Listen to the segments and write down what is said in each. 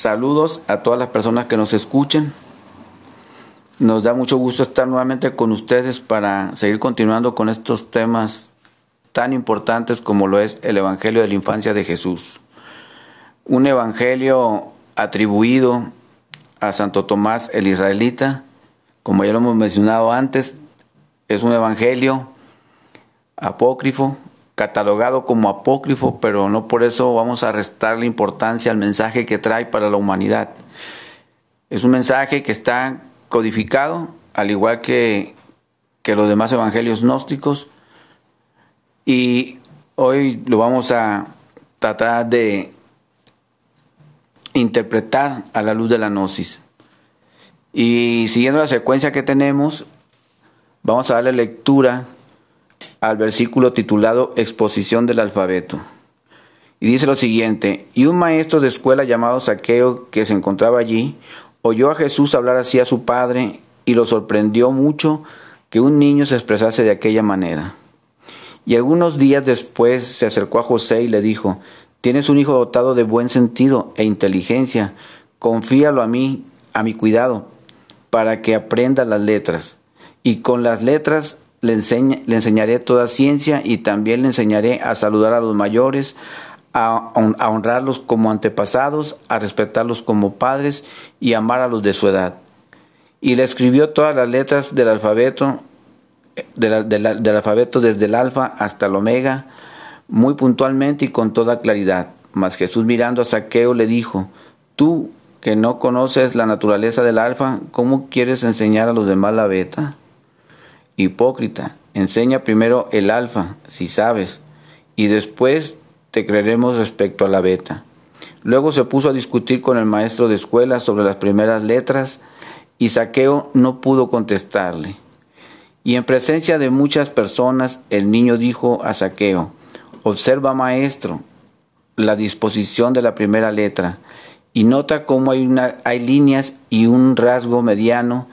Saludos a todas las personas que nos escuchen. Nos da mucho gusto estar nuevamente con ustedes para seguir continuando con estos temas tan importantes como lo es el Evangelio de la Infancia de Jesús. Un Evangelio atribuido a Santo Tomás el Israelita, como ya lo hemos mencionado antes, es un Evangelio apócrifo, catalogado como apócrifo, pero no por eso vamos a restarle importancia al mensaje que trae para la humanidad. Es un mensaje que está codificado, al igual que, que los demás evangelios gnósticos, y hoy lo vamos a tratar de interpretar a la luz de la gnosis. Y siguiendo la secuencia que tenemos, vamos a darle lectura al versículo titulado Exposición del alfabeto. Y dice lo siguiente, y un maestro de escuela llamado Saqueo, que se encontraba allí, oyó a Jesús hablar así a su padre, y lo sorprendió mucho que un niño se expresase de aquella manera. Y algunos días después se acercó a José y le dijo, Tienes un hijo dotado de buen sentido e inteligencia, confíalo a mí, a mi cuidado, para que aprenda las letras. Y con las letras le, le enseñaré toda ciencia y también le enseñaré a saludar a los mayores, a, a honrarlos como antepasados, a respetarlos como padres y amar a los de su edad. Y le escribió todas las letras del alfabeto, del alfabeto desde el alfa hasta el omega, muy puntualmente y con toda claridad. Mas Jesús mirando a Saqueo le dijo, tú que no conoces la naturaleza del alfa, ¿cómo quieres enseñar a los demás la beta? Hipócrita, enseña primero el alfa, si sabes, y después te creeremos respecto a la beta. Luego se puso a discutir con el maestro de escuela sobre las primeras letras y Saqueo no pudo contestarle. Y en presencia de muchas personas el niño dijo a Saqueo, observa maestro la disposición de la primera letra y nota cómo hay, una, hay líneas y un rasgo mediano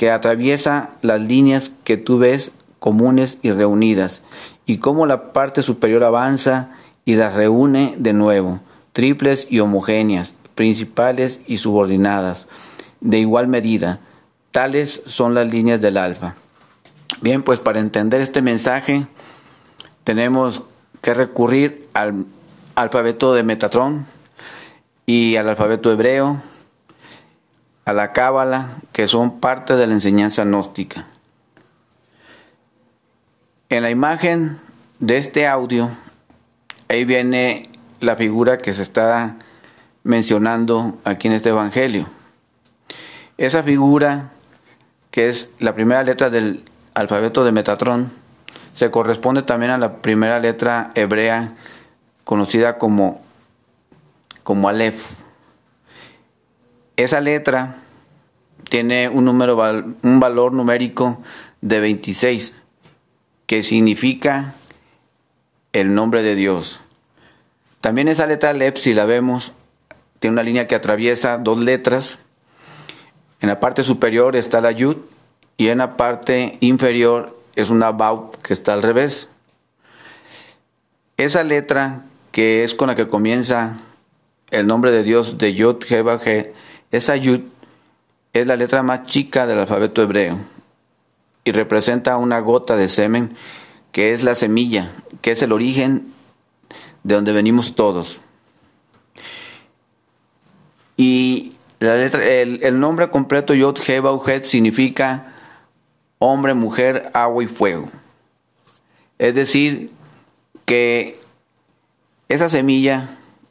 que atraviesa las líneas que tú ves comunes y reunidas, y cómo la parte superior avanza y las reúne de nuevo, triples y homogéneas, principales y subordinadas, de igual medida. Tales son las líneas del alfa. Bien, pues para entender este mensaje tenemos que recurrir al alfabeto de Metatrón y al alfabeto hebreo a la cábala, que son parte de la enseñanza gnóstica. En la imagen de este audio, ahí viene la figura que se está mencionando aquí en este Evangelio. Esa figura, que es la primera letra del alfabeto de Metatrón, se corresponde también a la primera letra hebrea conocida como, como Aleph. Esa letra tiene un, número, un valor numérico de 26, que significa el nombre de Dios. También esa letra Lep, si la vemos, tiene una línea que atraviesa dos letras. En la parte superior está la Yud y en la parte inferior es una Bau que está al revés. Esa letra que es con la que comienza el nombre de Dios de Yud He esa Yud es la letra más chica del alfabeto hebreo y representa una gota de semen que es la semilla, que es el origen de donde venimos todos. Y la letra, el, nombre completo Yod He significa hombre, mujer, agua y fuego. Es decir, que esa semilla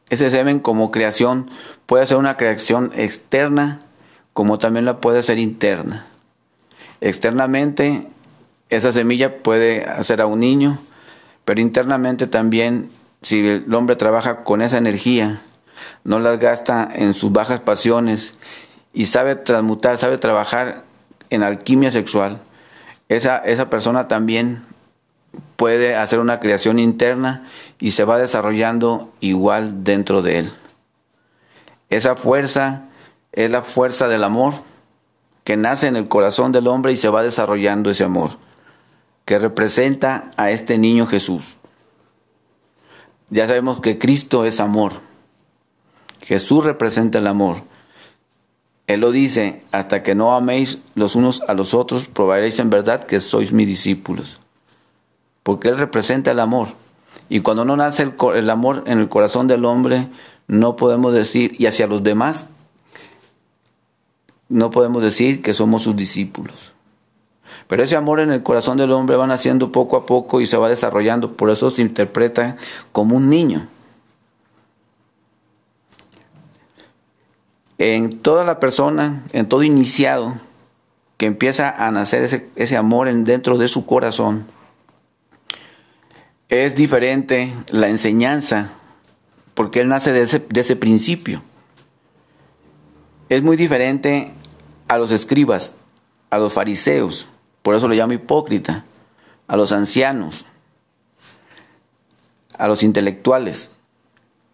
ese semen como creación puede ser una creación externa como también la puede ser interna. Externamente, esa semilla puede hacer a un niño, pero internamente también, si el hombre trabaja con esa energía, no las gasta en sus bajas pasiones y sabe transmutar, sabe trabajar en alquimia sexual, esa, esa persona también puede hacer una creación interna y se va desarrollando igual dentro de él. Esa fuerza es la fuerza del amor que nace en el corazón del hombre y se va desarrollando ese amor, que representa a este niño Jesús. Ya sabemos que Cristo es amor. Jesús representa el amor. Él lo dice, hasta que no améis los unos a los otros, probaréis en verdad que sois mis discípulos. Porque Él representa el amor. Y cuando no nace el, amor en el corazón del hombre, no podemos decir, y hacia los demás, no podemos decir que somos sus discípulos. Pero ese amor en el corazón del hombre va naciendo poco a poco y se va desarrollando, por eso se interpreta como un niño. En toda la persona, en todo iniciado, que empieza a nacer ese, ese amor en, dentro de su corazón, es diferente la enseñanza, porque él nace de ese, de ese principio. Es muy diferente a los escribas, a los fariseos, por eso lo llamo hipócrita, a los ancianos, a los intelectuales,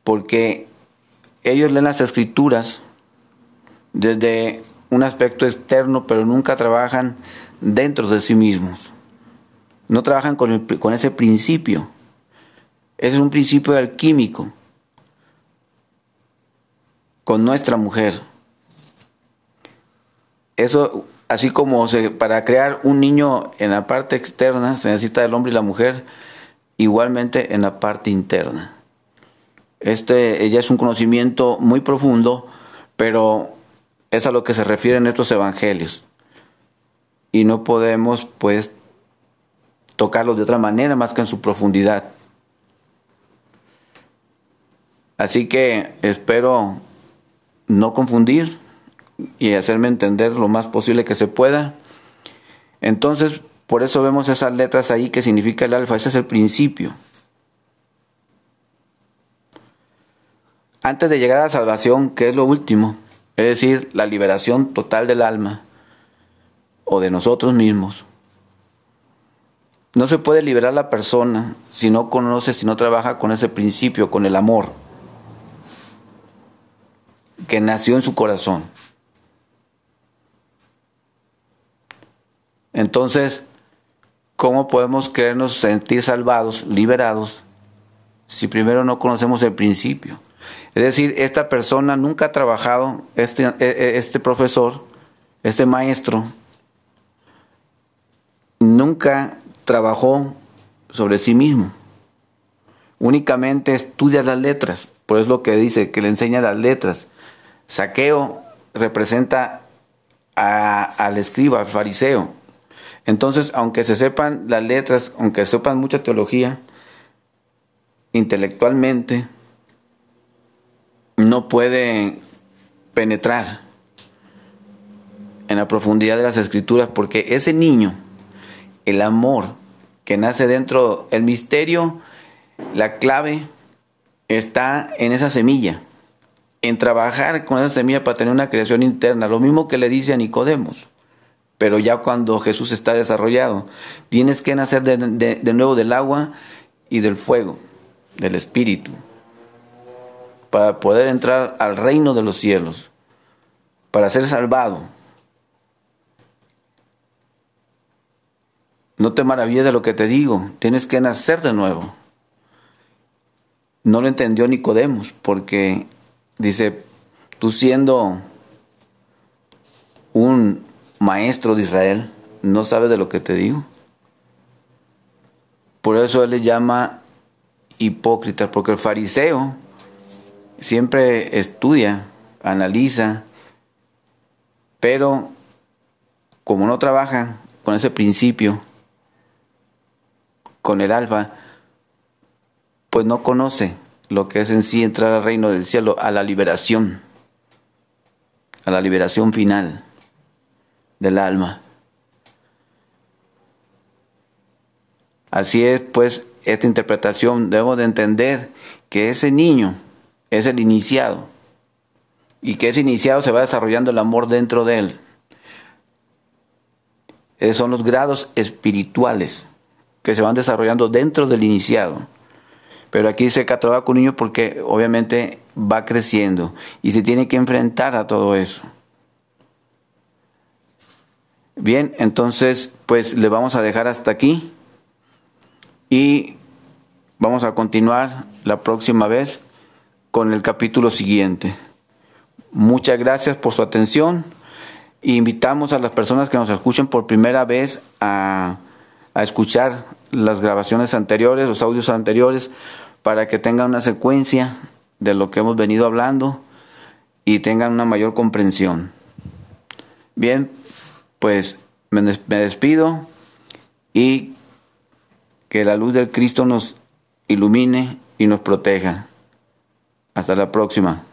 porque ellos leen las escrituras desde un aspecto externo, pero nunca trabajan dentro de sí mismos. No trabajan con, el, con ese principio. Ese es un principio alquímico con nuestra mujer. Eso así como se, para crear un niño en la parte externa se necesita el hombre y la mujer, igualmente en la parte interna. Este ella es un conocimiento muy profundo, pero es a lo que se refieren estos evangelios. Y no podemos, pues, tocarlos de otra manera más que en su profundidad. Así que espero no confundir y hacerme entender lo más posible que se pueda. Entonces, por eso vemos esas letras ahí que significa el alfa, ese es el principio. Antes de llegar a la salvación, que es lo último, es decir, la liberación total del alma o de nosotros mismos. No se puede liberar la persona si no conoce, si no trabaja con ese principio, con el amor que nació en su corazón. Entonces, ¿cómo podemos creernos sentir salvados, liberados, si primero no conocemos el principio? Es decir, esta persona nunca ha trabajado, este, e, e, este profesor, este maestro, nunca trabajó sobre sí mismo. Únicamente estudia las letras, por eso es lo que dice, que le enseña las letras. Saqueo representa al escriba, al fariseo, entonces, aunque se sepan las letras, aunque sepan mucha teología, intelectualmente no puede penetrar en la profundidad de las escrituras porque ese niño, el amor que nace dentro, el misterio, la clave está en esa semilla, en trabajar con esa semilla para tener una creación interna, lo mismo que le dice a Nicodemos pero ya cuando Jesús está desarrollado, tienes que nacer de, nuevo del agua y del fuego, del Espíritu, para poder entrar al reino de los cielos, para ser salvado. No te maravilles de lo que te digo, tienes que nacer de nuevo. No lo entendió Nicodemos, porque dice, tú siendo un maestro de Israel, no sabe de lo que te digo. Por eso él le llama hipócrita, porque el fariseo siempre estudia, analiza, pero como no trabaja con ese principio, con el alfa, pues no conoce lo que es en sí entrar al reino del cielo, a la liberación, a la liberación final del alma. Así es, pues, esta interpretación debemos de entender que ese niño es el iniciado y que ese iniciado se va desarrollando el amor dentro de él. Esos son los grados espirituales que se van desarrollando dentro del iniciado. Pero aquí se cataloga con niño porque obviamente va creciendo y se tiene que enfrentar a todo eso. Bien, entonces pues le vamos a dejar hasta aquí y vamos a continuar la próxima vez con el capítulo siguiente. Muchas gracias por su atención. Invitamos a las personas que nos escuchen por primera vez a, a escuchar las grabaciones anteriores, los audios anteriores, para que tengan una secuencia de lo que hemos venido hablando y tengan una mayor comprensión. Bien, pues me despido y que la luz del Cristo nos ilumine y nos proteja. Hasta la próxima.